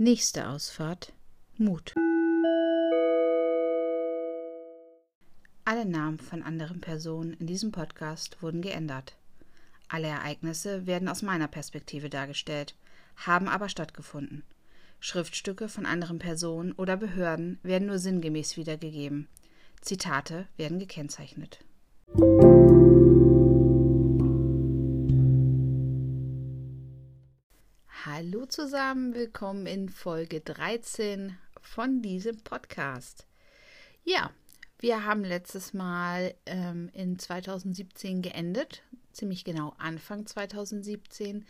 Nächste Ausfahrt Mut. Alle Namen von anderen Personen in diesem Podcast wurden geändert. Alle Ereignisse werden aus meiner Perspektive dargestellt, haben aber stattgefunden. Schriftstücke von anderen Personen oder Behörden werden nur sinngemäß wiedergegeben. Zitate werden gekennzeichnet. Zusammen, willkommen in Folge 13 von diesem Podcast. Ja, wir haben letztes Mal ähm, in 2017 geendet, ziemlich genau Anfang 2017,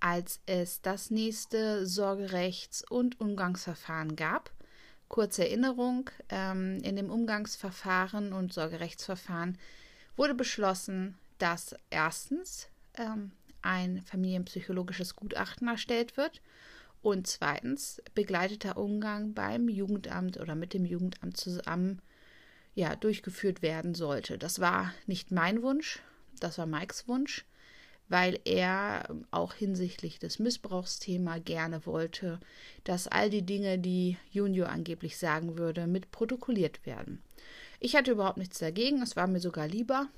als es das nächste Sorgerechts- und Umgangsverfahren gab. Kurze Erinnerung, ähm, in dem Umgangsverfahren und Sorgerechtsverfahren wurde beschlossen, dass erstens ähm, ein familienpsychologisches Gutachten erstellt wird und zweitens begleiteter Umgang beim Jugendamt oder mit dem Jugendamt zusammen ja, durchgeführt werden sollte. Das war nicht mein Wunsch, das war Mikes Wunsch, weil er auch hinsichtlich des Missbrauchsthema gerne wollte, dass all die Dinge, die Junior angeblich sagen würde, mit protokolliert werden. Ich hatte überhaupt nichts dagegen, es war mir sogar lieber.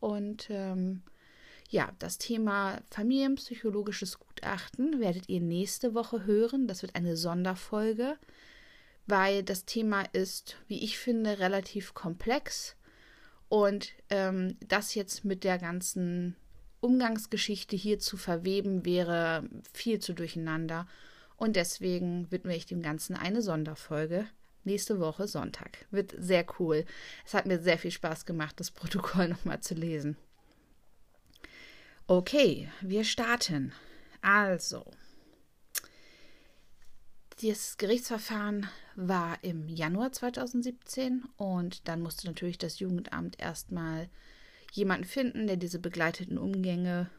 Und ähm, ja, das Thema familienpsychologisches Gutachten werdet ihr nächste Woche hören. Das wird eine Sonderfolge, weil das Thema ist, wie ich finde, relativ komplex. Und ähm, das jetzt mit der ganzen Umgangsgeschichte hier zu verweben, wäre viel zu durcheinander. Und deswegen widme ich dem Ganzen eine Sonderfolge. Nächste Woche Sonntag. Wird sehr cool. Es hat mir sehr viel Spaß gemacht, das Protokoll nochmal zu lesen. Okay, wir starten. Also, das Gerichtsverfahren war im Januar 2017 und dann musste natürlich das Jugendamt erstmal jemanden finden, der diese begleiteten Umgänge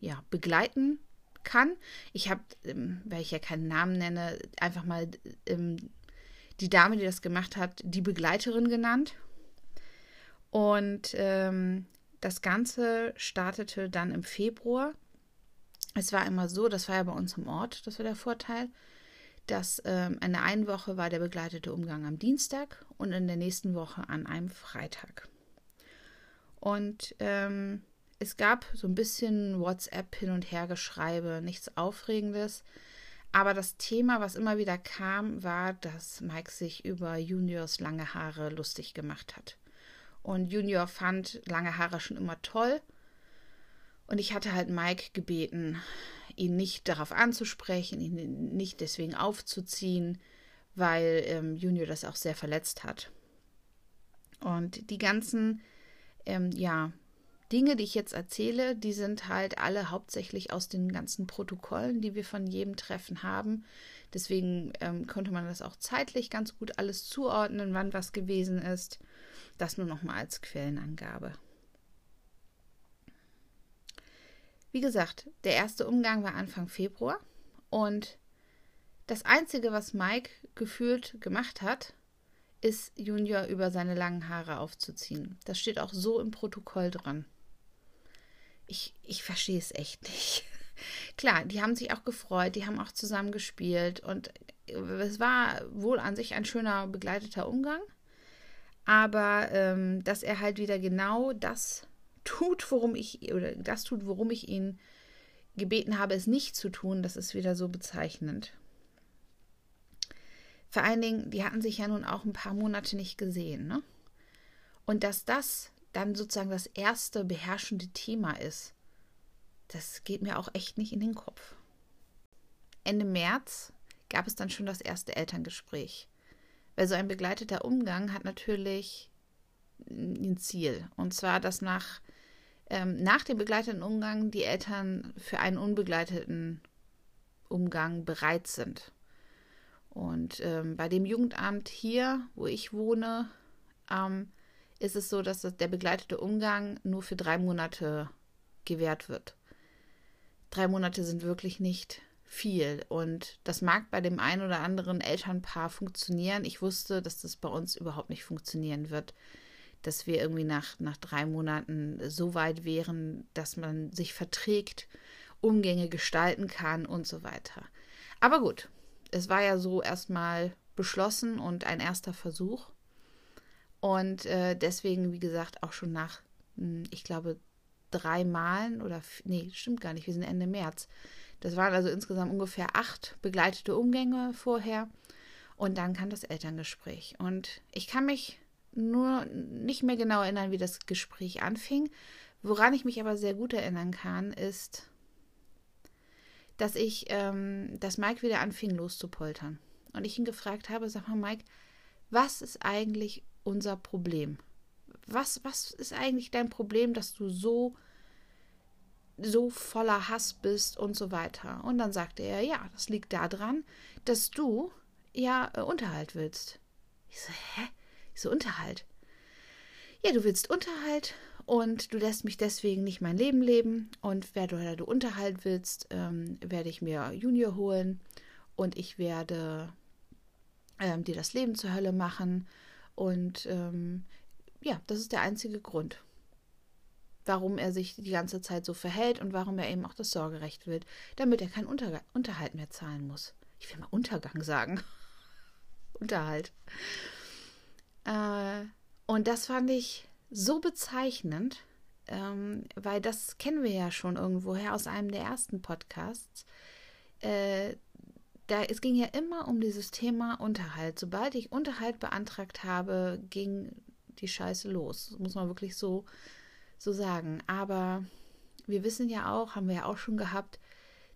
ja, begleiten kann. Ich habe, ähm, weil ich ja keinen Namen nenne, einfach mal ähm, die Dame, die das gemacht hat, die Begleiterin genannt. Und ähm, das Ganze startete dann im Februar. Es war immer so, das war ja bei uns im Ort, das war der Vorteil, dass ähm, in der einen Woche war der begleitete Umgang am Dienstag und in der nächsten Woche an einem Freitag. Und ähm, es gab so ein bisschen WhatsApp hin und her Geschreibe, nichts Aufregendes. Aber das Thema, was immer wieder kam, war, dass Mike sich über Juniors lange Haare lustig gemacht hat. Und Junior fand lange Haare schon immer toll. Und ich hatte halt Mike gebeten, ihn nicht darauf anzusprechen, ihn nicht deswegen aufzuziehen, weil ähm, Junior das auch sehr verletzt hat. Und die ganzen, ähm, ja, Dinge, die ich jetzt erzähle, die sind halt alle hauptsächlich aus den ganzen Protokollen, die wir von jedem Treffen haben. Deswegen ähm, konnte man das auch zeitlich ganz gut alles zuordnen, wann was gewesen ist. Das nur nochmal als Quellenangabe. Wie gesagt, der erste Umgang war Anfang Februar und das Einzige, was Mike gefühlt gemacht hat, ist Junior über seine langen Haare aufzuziehen. Das steht auch so im Protokoll dran. Ich, ich verstehe es echt nicht. Klar, die haben sich auch gefreut, die haben auch zusammen gespielt und es war wohl an sich ein schöner begleiteter Umgang. Aber ähm, dass er halt wieder genau das tut, worum ich, oder das tut, worum ich ihn gebeten habe, es nicht zu tun, das ist wieder so bezeichnend. Vor allen Dingen, die hatten sich ja nun auch ein paar Monate nicht gesehen, ne? Und dass das dann sozusagen das erste beherrschende Thema ist, das geht mir auch echt nicht in den Kopf. Ende März gab es dann schon das erste Elterngespräch. Weil so ein begleiteter Umgang hat natürlich ein Ziel. Und zwar, dass nach ähm, nach dem begleiteten Umgang die Eltern für einen unbegleiteten Umgang bereit sind. Und ähm, bei dem Jugendamt hier, wo ich wohne, ähm, ist es so, dass das, der begleitete Umgang nur für drei Monate gewährt wird. Drei Monate sind wirklich nicht viel. Und das mag bei dem einen oder anderen Elternpaar funktionieren. Ich wusste, dass das bei uns überhaupt nicht funktionieren wird dass wir irgendwie nach, nach drei Monaten so weit wären, dass man sich verträgt, Umgänge gestalten kann und so weiter. Aber gut, es war ja so erstmal beschlossen und ein erster Versuch. Und äh, deswegen, wie gesagt, auch schon nach, hm, ich glaube, drei Malen oder, nee, stimmt gar nicht, wir sind Ende März. Das waren also insgesamt ungefähr acht begleitete Umgänge vorher. Und dann kam das Elterngespräch. Und ich kann mich nur nicht mehr genau erinnern, wie das Gespräch anfing. Woran ich mich aber sehr gut erinnern kann, ist, dass ich, ähm, dass Mike wieder anfing loszupoltern. Und ich ihn gefragt habe, sag mal, Mike, was ist eigentlich unser Problem? Was, was ist eigentlich dein Problem, dass du so, so voller Hass bist und so weiter? Und dann sagte er, ja, das liegt daran, dass du ja äh, Unterhalt willst. Ich so, hä? Ich so, Unterhalt? Ja, du willst Unterhalt und du lässt mich deswegen nicht mein Leben leben. Und wer du, du Unterhalt willst, ähm, werde ich mir Junior holen und ich werde ähm, dir das Leben zur Hölle machen. Und ähm, ja, das ist der einzige Grund, warum er sich die ganze Zeit so verhält und warum er eben auch das Sorgerecht will, damit er keinen Unter Unterhalt mehr zahlen muss. Ich will mal Untergang sagen. Unterhalt. Äh, und das fand ich so bezeichnend, ähm, weil das kennen wir ja schon irgendwoher aus einem der ersten Podcasts. Äh, da, es ging ja immer um dieses Thema Unterhalt. Sobald ich Unterhalt beantragt habe, ging die Scheiße los. Das muss man wirklich so, so sagen. Aber wir wissen ja auch, haben wir ja auch schon gehabt,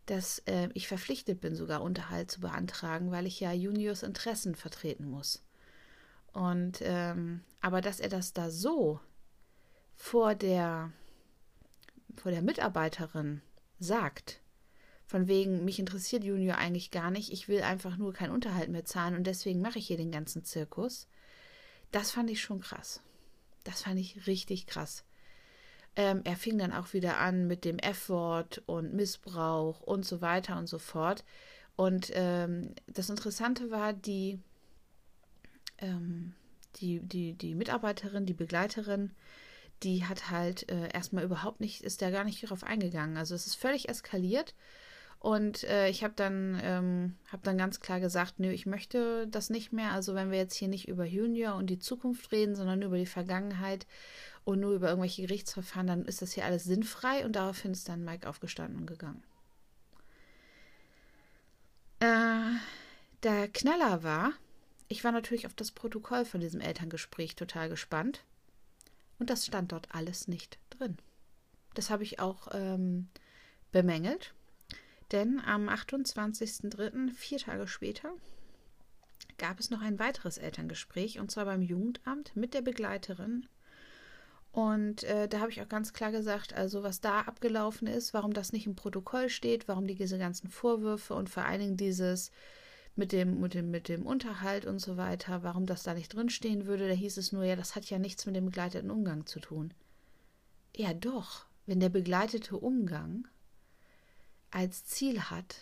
dass äh, ich verpflichtet bin, sogar Unterhalt zu beantragen, weil ich ja Juniors Interessen vertreten muss. Und ähm, aber dass er das da so vor der vor der Mitarbeiterin sagt, von wegen, mich interessiert Junior eigentlich gar nicht, ich will einfach nur keinen Unterhalt mehr zahlen und deswegen mache ich hier den ganzen Zirkus. Das fand ich schon krass. Das fand ich richtig krass. Ähm, er fing dann auch wieder an mit dem F-Wort und Missbrauch und so weiter und so fort. Und ähm, das Interessante war, die, ähm, die, die, die Mitarbeiterin, die Begleiterin, die hat halt äh, erstmal überhaupt nicht, ist da gar nicht darauf eingegangen. Also es ist völlig eskaliert. Und äh, ich habe dann, ähm, hab dann ganz klar gesagt, nö, ich möchte das nicht mehr. Also wenn wir jetzt hier nicht über Junior und die Zukunft reden, sondern über die Vergangenheit und nur über irgendwelche Gerichtsverfahren, dann ist das hier alles sinnfrei. Und daraufhin ist dann Mike aufgestanden und gegangen. Äh, der Knaller war, ich war natürlich auf das Protokoll von diesem Elterngespräch total gespannt. Und das stand dort alles nicht drin. Das habe ich auch ähm, bemängelt denn am 28.03., vier Tage später, gab es noch ein weiteres Elterngespräch und zwar beim Jugendamt mit der Begleiterin. Und äh, da habe ich auch ganz klar gesagt, also was da abgelaufen ist, warum das nicht im Protokoll steht, warum die, diese ganzen Vorwürfe und vor allen Dingen dieses mit dem, mit dem, mit dem Unterhalt und so weiter, warum das da nicht drinstehen würde, da hieß es nur, ja, das hat ja nichts mit dem begleiteten Umgang zu tun. Ja, doch, wenn der begleitete Umgang als Ziel hat,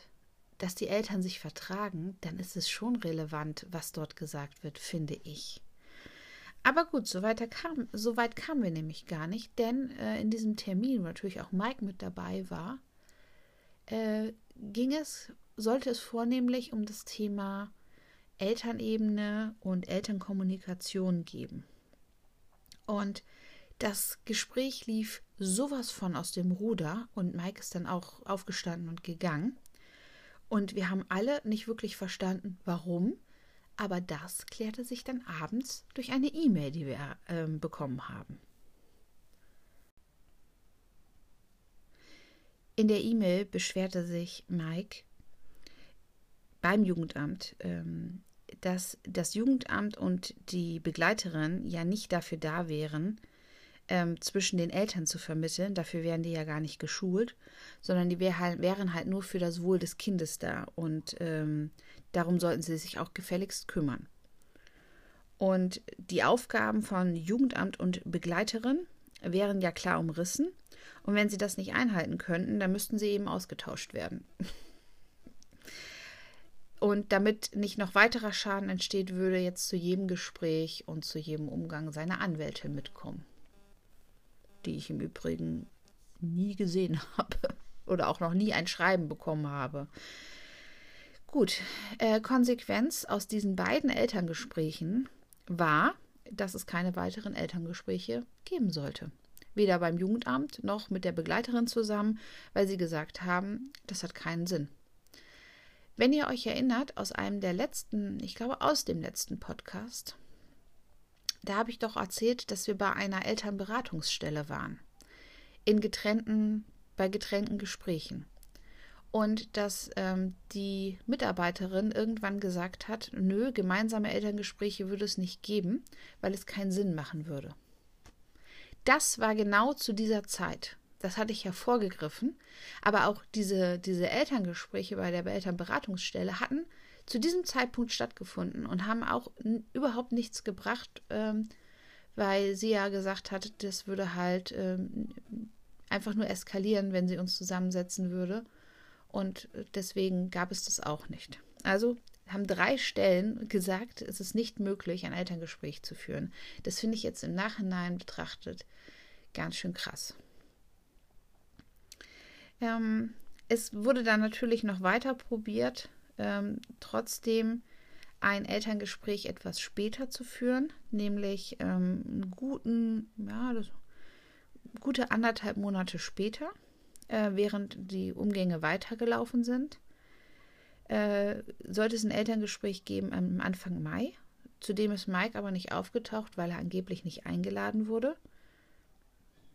dass die Eltern sich vertragen, dann ist es schon relevant, was dort gesagt wird, finde ich. Aber gut, so, weiter kam, so weit kamen wir nämlich gar nicht, denn äh, in diesem Termin, wo natürlich auch Mike mit dabei war, äh, ging es, sollte es vornehmlich um das Thema Elternebene und Elternkommunikation geben. Und das Gespräch lief sowas von aus dem Ruder und Mike ist dann auch aufgestanden und gegangen. Und wir haben alle nicht wirklich verstanden, warum. Aber das klärte sich dann abends durch eine E-Mail, die wir äh, bekommen haben. In der E-Mail beschwerte sich Mike beim Jugendamt, ähm, dass das Jugendamt und die Begleiterin ja nicht dafür da wären, ähm, zwischen den Eltern zu vermitteln. Dafür wären die ja gar nicht geschult, sondern die wär halt, wären halt nur für das Wohl des Kindes da. Und ähm, darum sollten sie sich auch gefälligst kümmern. Und die Aufgaben von Jugendamt und Begleiterin wären ja klar umrissen. Und wenn sie das nicht einhalten könnten, dann müssten sie eben ausgetauscht werden. Und damit nicht noch weiterer Schaden entsteht, würde jetzt zu jedem Gespräch und zu jedem Umgang seine Anwältin mitkommen die ich im Übrigen nie gesehen habe oder auch noch nie ein Schreiben bekommen habe. Gut, äh, Konsequenz aus diesen beiden Elterngesprächen war, dass es keine weiteren Elterngespräche geben sollte. Weder beim Jugendamt noch mit der Begleiterin zusammen, weil sie gesagt haben, das hat keinen Sinn. Wenn ihr euch erinnert, aus einem der letzten, ich glaube aus dem letzten Podcast, da habe ich doch erzählt, dass wir bei einer Elternberatungsstelle waren. In getrennten, bei getrennten Gesprächen. Und dass ähm, die Mitarbeiterin irgendwann gesagt hat, nö, gemeinsame Elterngespräche würde es nicht geben, weil es keinen Sinn machen würde. Das war genau zu dieser Zeit. Das hatte ich hervorgegriffen. Aber auch diese, diese Elterngespräche bei der Elternberatungsstelle hatten zu diesem Zeitpunkt stattgefunden und haben auch überhaupt nichts gebracht, ähm, weil sie ja gesagt hat, das würde halt ähm, einfach nur eskalieren, wenn sie uns zusammensetzen würde. Und deswegen gab es das auch nicht. Also haben drei Stellen gesagt, es ist nicht möglich, ein Elterngespräch zu führen. Das finde ich jetzt im Nachhinein betrachtet ganz schön krass. Ähm, es wurde dann natürlich noch weiter probiert, ähm, trotzdem ein Elterngespräch etwas später zu führen, nämlich ähm, einen guten, ja, das, gute anderthalb Monate später, äh, während die Umgänge weitergelaufen sind. Äh, sollte es ein Elterngespräch geben am Anfang Mai. Zudem ist Mike aber nicht aufgetaucht, weil er angeblich nicht eingeladen wurde.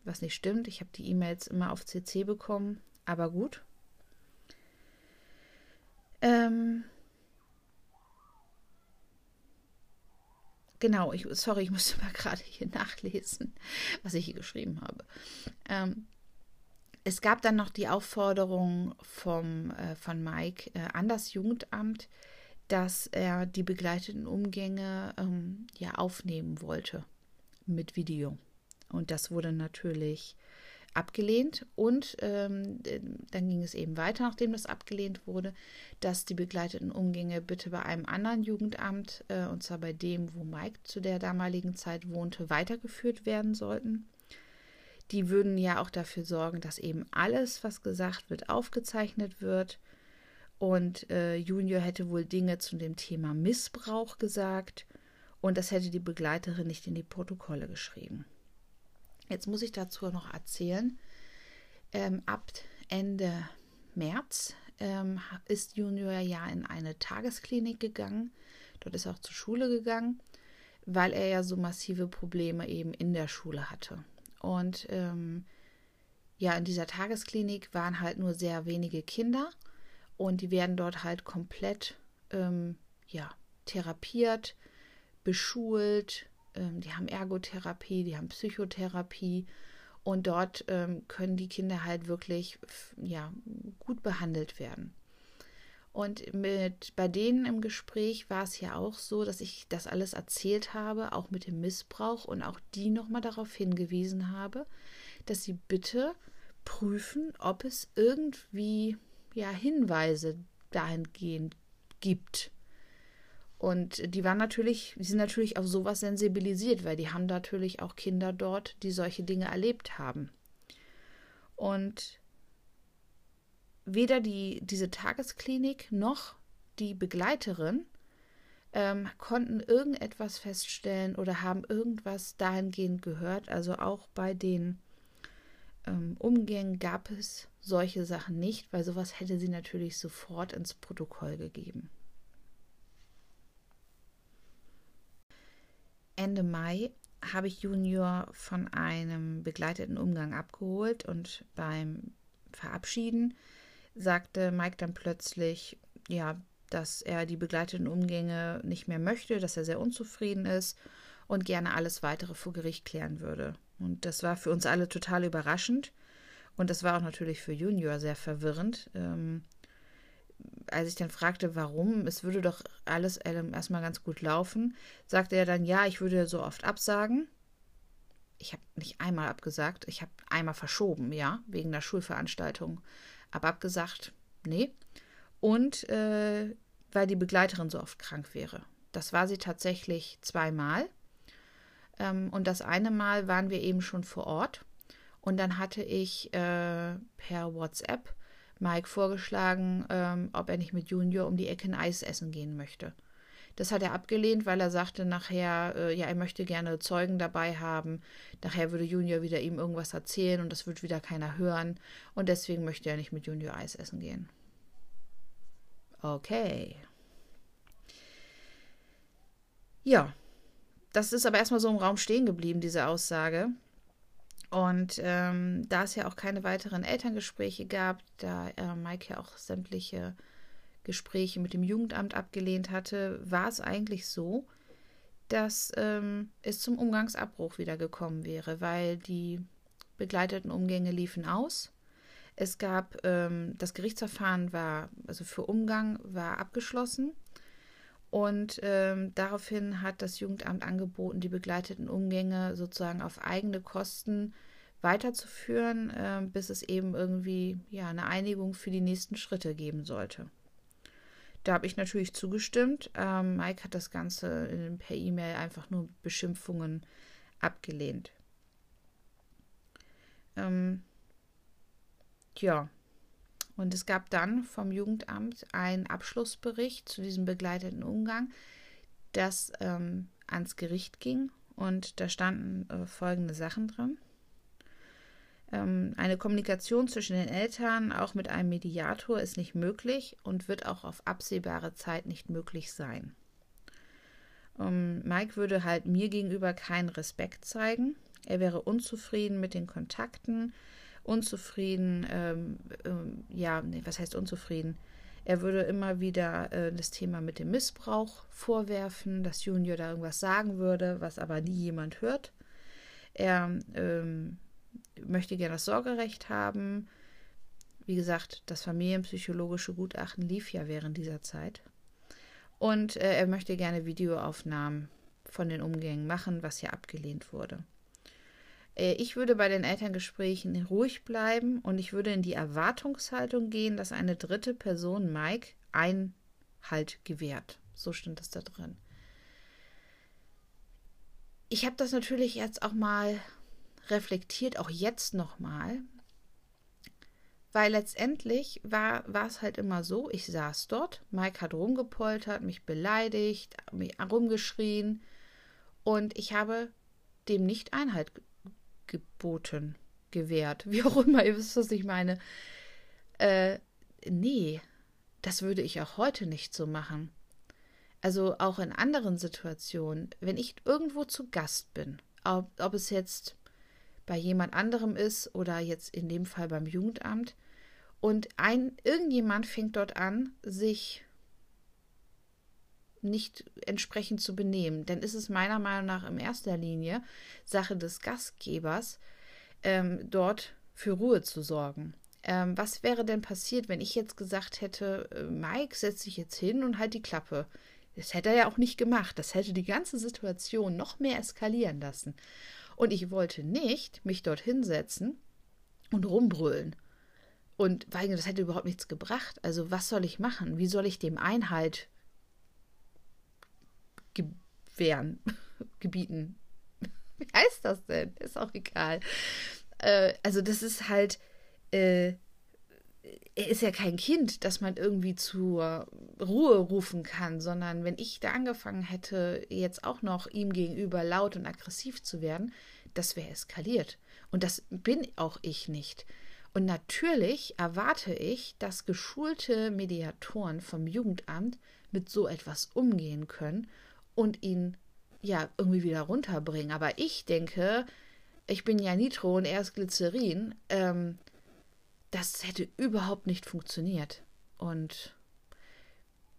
Was nicht stimmt. Ich habe die E-Mails immer auf CC bekommen, aber gut. Ähm, genau, ich, sorry, ich musste mal gerade hier nachlesen, was ich hier geschrieben habe. Ähm, es gab dann noch die Aufforderung vom, äh, von Mike äh, an das Jugendamt, dass er die begleiteten Umgänge ähm, ja aufnehmen wollte mit Video. Und das wurde natürlich abgelehnt und ähm, dann ging es eben weiter, nachdem das abgelehnt wurde, dass die begleiteten Umgänge bitte bei einem anderen Jugendamt, äh, und zwar bei dem, wo Mike zu der damaligen Zeit wohnte, weitergeführt werden sollten. Die würden ja auch dafür sorgen, dass eben alles, was gesagt wird, aufgezeichnet wird. Und äh, Junior hätte wohl Dinge zu dem Thema Missbrauch gesagt und das hätte die Begleiterin nicht in die Protokolle geschrieben. Jetzt muss ich dazu noch erzählen, ähm, ab Ende März ähm, ist Junior ja in eine Tagesklinik gegangen. Dort ist er auch zur Schule gegangen, weil er ja so massive Probleme eben in der Schule hatte. Und ähm, ja, in dieser Tagesklinik waren halt nur sehr wenige Kinder und die werden dort halt komplett ähm, ja, therapiert, beschult, ähm, die haben Ergotherapie, die haben Psychotherapie und dort ähm, können die Kinder halt wirklich ja, gut behandelt werden. Und mit bei denen im Gespräch war es ja auch so, dass ich das alles erzählt habe, auch mit dem Missbrauch und auch die nochmal darauf hingewiesen habe, dass sie bitte prüfen, ob es irgendwie ja Hinweise dahingehend gibt. Und die waren natürlich, die sind natürlich auf sowas sensibilisiert, weil die haben natürlich auch Kinder dort, die solche Dinge erlebt haben. Und weder die, diese Tagesklinik noch die Begleiterin ähm, konnten irgendetwas feststellen oder haben irgendwas dahingehend gehört. Also auch bei den ähm, Umgängen gab es solche Sachen nicht, weil sowas hätte sie natürlich sofort ins Protokoll gegeben. Ende Mai habe ich Junior von einem begleiteten Umgang abgeholt und beim Verabschieden sagte Mike dann plötzlich, ja, dass er die begleiteten Umgänge nicht mehr möchte, dass er sehr unzufrieden ist und gerne alles weitere vor Gericht klären würde. Und das war für uns alle total überraschend. Und das war auch natürlich für Junior sehr verwirrend. Ähm, als ich dann fragte, warum, es würde doch alles erstmal ganz gut laufen, sagte er dann, ja, ich würde so oft absagen. Ich habe nicht einmal abgesagt, ich habe einmal verschoben, ja, wegen der Schulveranstaltung. Aber abgesagt, nee. Und äh, weil die Begleiterin so oft krank wäre. Das war sie tatsächlich zweimal. Ähm, und das eine Mal waren wir eben schon vor Ort. Und dann hatte ich äh, per WhatsApp Mike vorgeschlagen, ähm, ob er nicht mit Junior um die Ecke ein Eis essen gehen möchte. Das hat er abgelehnt, weil er sagte nachher, äh, ja, er möchte gerne Zeugen dabei haben. Nachher würde Junior wieder ihm irgendwas erzählen und das wird wieder keiner hören. Und deswegen möchte er nicht mit Junior Eis essen gehen. Okay. Ja, das ist aber erstmal so im Raum stehen geblieben, diese Aussage. Und ähm, da es ja auch keine weiteren Elterngespräche gab, da äh, Mike ja auch sämtliche Gespräche mit dem Jugendamt abgelehnt hatte, war es eigentlich so, dass ähm, es zum Umgangsabbruch wieder gekommen wäre, weil die begleiteten Umgänge liefen aus. Es gab ähm, das Gerichtsverfahren war, also für Umgang war abgeschlossen. Und ähm, daraufhin hat das Jugendamt angeboten, die begleiteten Umgänge sozusagen auf eigene Kosten weiterzuführen, äh, bis es eben irgendwie ja eine Einigung für die nächsten Schritte geben sollte. Da habe ich natürlich zugestimmt. Ähm, Mike hat das Ganze in, per E-Mail einfach nur Beschimpfungen abgelehnt. Ähm, ja, und es gab dann vom Jugendamt einen Abschlussbericht zu diesem begleiteten Umgang, das ähm, ans Gericht ging. Und da standen äh, folgende Sachen drin. Ähm, eine Kommunikation zwischen den Eltern, auch mit einem Mediator, ist nicht möglich und wird auch auf absehbare Zeit nicht möglich sein. Ähm, Mike würde halt mir gegenüber keinen Respekt zeigen. Er wäre unzufrieden mit den Kontakten, unzufrieden, ähm, ähm, ja, nee, was heißt unzufrieden? Er würde immer wieder äh, das Thema mit dem Missbrauch vorwerfen, dass Junior da irgendwas sagen würde, was aber nie jemand hört. Er ähm, möchte gerne das Sorgerecht haben. Wie gesagt, das familienpsychologische Gutachten lief ja während dieser Zeit. Und äh, er möchte gerne Videoaufnahmen von den Umgängen machen, was ja abgelehnt wurde. Äh, ich würde bei den Elterngesprächen ruhig bleiben und ich würde in die Erwartungshaltung gehen, dass eine dritte Person Mike Einhalt gewährt. So stimmt es da drin. Ich habe das natürlich jetzt auch mal reflektiert, auch jetzt nochmal, weil letztendlich war, es halt immer so, ich saß dort, Mike hat rumgepoltert, mich beleidigt, mich rumgeschrien und ich habe dem nicht Einhalt geboten, gewährt, wie auch immer, ihr wisst, was ich meine. Äh, nee, das würde ich auch heute nicht so machen. Also auch in anderen Situationen, wenn ich irgendwo zu Gast bin, ob, ob es jetzt bei jemand anderem ist oder jetzt in dem Fall beim Jugendamt und ein irgendjemand fängt dort an, sich nicht entsprechend zu benehmen. Dann ist es meiner Meinung nach in erster Linie Sache des Gastgebers, ähm, dort für Ruhe zu sorgen. Ähm, was wäre denn passiert, wenn ich jetzt gesagt hätte, äh, Mike, setz dich jetzt hin und halt die Klappe? Das hätte er ja auch nicht gemacht. Das hätte die ganze Situation noch mehr eskalieren lassen. Und ich wollte nicht mich dort hinsetzen und rumbrüllen. Und weil das hätte überhaupt nichts gebracht. Also was soll ich machen? Wie soll ich dem Einhalt gewähren, gebieten. Wie heißt das denn? Ist auch egal. Äh, also das ist halt, äh, er ist ja kein Kind, das man irgendwie zur Ruhe rufen kann, sondern wenn ich da angefangen hätte, jetzt auch noch ihm gegenüber laut und aggressiv zu werden, das wäre eskaliert. Und das bin auch ich nicht. Und natürlich erwarte ich, dass geschulte Mediatoren vom Jugendamt mit so etwas umgehen können und ihn ja irgendwie wieder runterbringen. Aber ich denke, ich bin ja Nitro und er ist Glycerin. Ähm, das hätte überhaupt nicht funktioniert. Und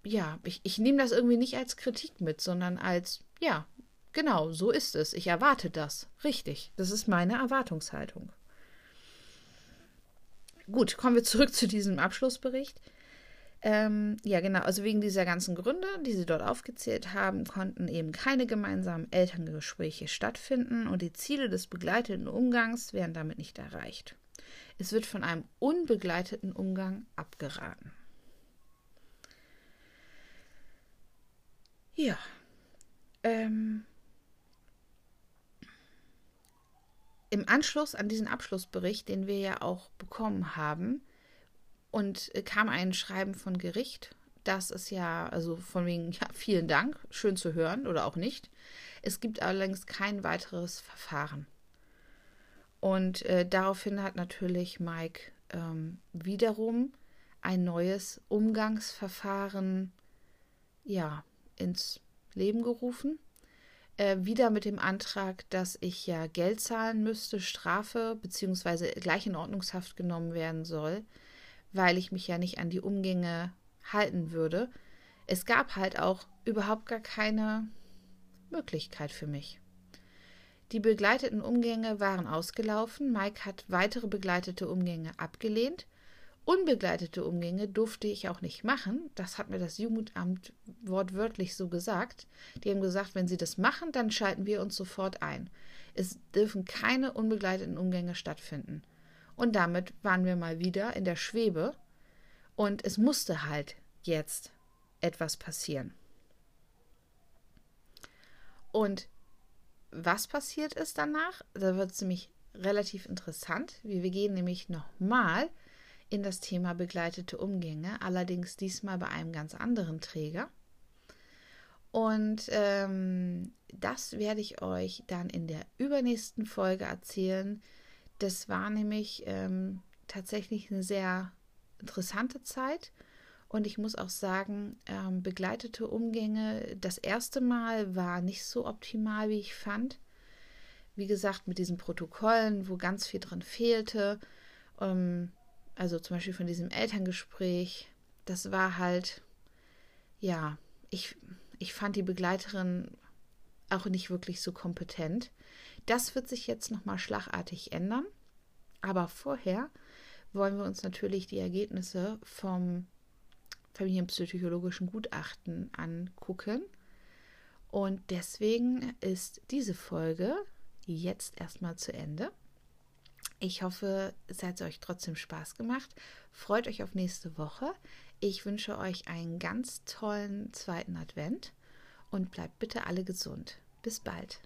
ja, ich, ich nehme das irgendwie nicht als Kritik mit, sondern als, ja, genau, so ist es. Ich erwarte das. Richtig. Das ist meine Erwartungshaltung. Gut, kommen wir zurück zu diesem Abschlussbericht. Ähm, ja, genau. Also wegen dieser ganzen Gründe, die sie dort aufgezählt haben, konnten eben keine gemeinsamen Elterngespräche stattfinden und die Ziele des begleiteten Umgangs werden damit nicht erreicht. Es wird von einem unbegleiteten Umgang abgeraten. Ja. Ähm, Im Anschluss an diesen Abschlussbericht, den wir ja auch bekommen haben, und kam ein Schreiben von Gericht. Das ist ja, also von wegen, ja, vielen Dank, schön zu hören oder auch nicht. Es gibt allerdings kein weiteres Verfahren. Und äh, daraufhin hat natürlich Mike ähm, wiederum ein neues Umgangsverfahren ja, ins Leben gerufen. Äh, wieder mit dem Antrag, dass ich ja Geld zahlen müsste, Strafe bzw. gleich in Ordnungshaft genommen werden soll, weil ich mich ja nicht an die Umgänge halten würde. Es gab halt auch überhaupt gar keine Möglichkeit für mich. Die begleiteten Umgänge waren ausgelaufen. Mike hat weitere begleitete Umgänge abgelehnt. Unbegleitete Umgänge durfte ich auch nicht machen. Das hat mir das Jugendamt wortwörtlich so gesagt. Die haben gesagt, wenn Sie das machen, dann schalten wir uns sofort ein. Es dürfen keine unbegleiteten Umgänge stattfinden. Und damit waren wir mal wieder in der Schwebe. Und es musste halt jetzt etwas passieren. Und was passiert ist danach, da wird es nämlich relativ interessant. Wir gehen nämlich nochmal in das Thema begleitete Umgänge, allerdings diesmal bei einem ganz anderen Träger. Und ähm, das werde ich euch dann in der übernächsten Folge erzählen. Das war nämlich ähm, tatsächlich eine sehr interessante Zeit. Und ich muss auch sagen, ähm, begleitete Umgänge, das erste Mal war nicht so optimal, wie ich fand. Wie gesagt, mit diesen Protokollen, wo ganz viel drin fehlte. Ähm, also zum Beispiel von diesem Elterngespräch. Das war halt, ja, ich, ich fand die Begleiterin auch nicht wirklich so kompetent. Das wird sich jetzt nochmal schlagartig ändern. Aber vorher wollen wir uns natürlich die Ergebnisse vom familienpsychologischen Gutachten angucken. Und deswegen ist diese Folge jetzt erstmal zu Ende. Ich hoffe, es hat euch trotzdem Spaß gemacht. Freut euch auf nächste Woche. Ich wünsche euch einen ganz tollen zweiten Advent und bleibt bitte alle gesund. Bis bald.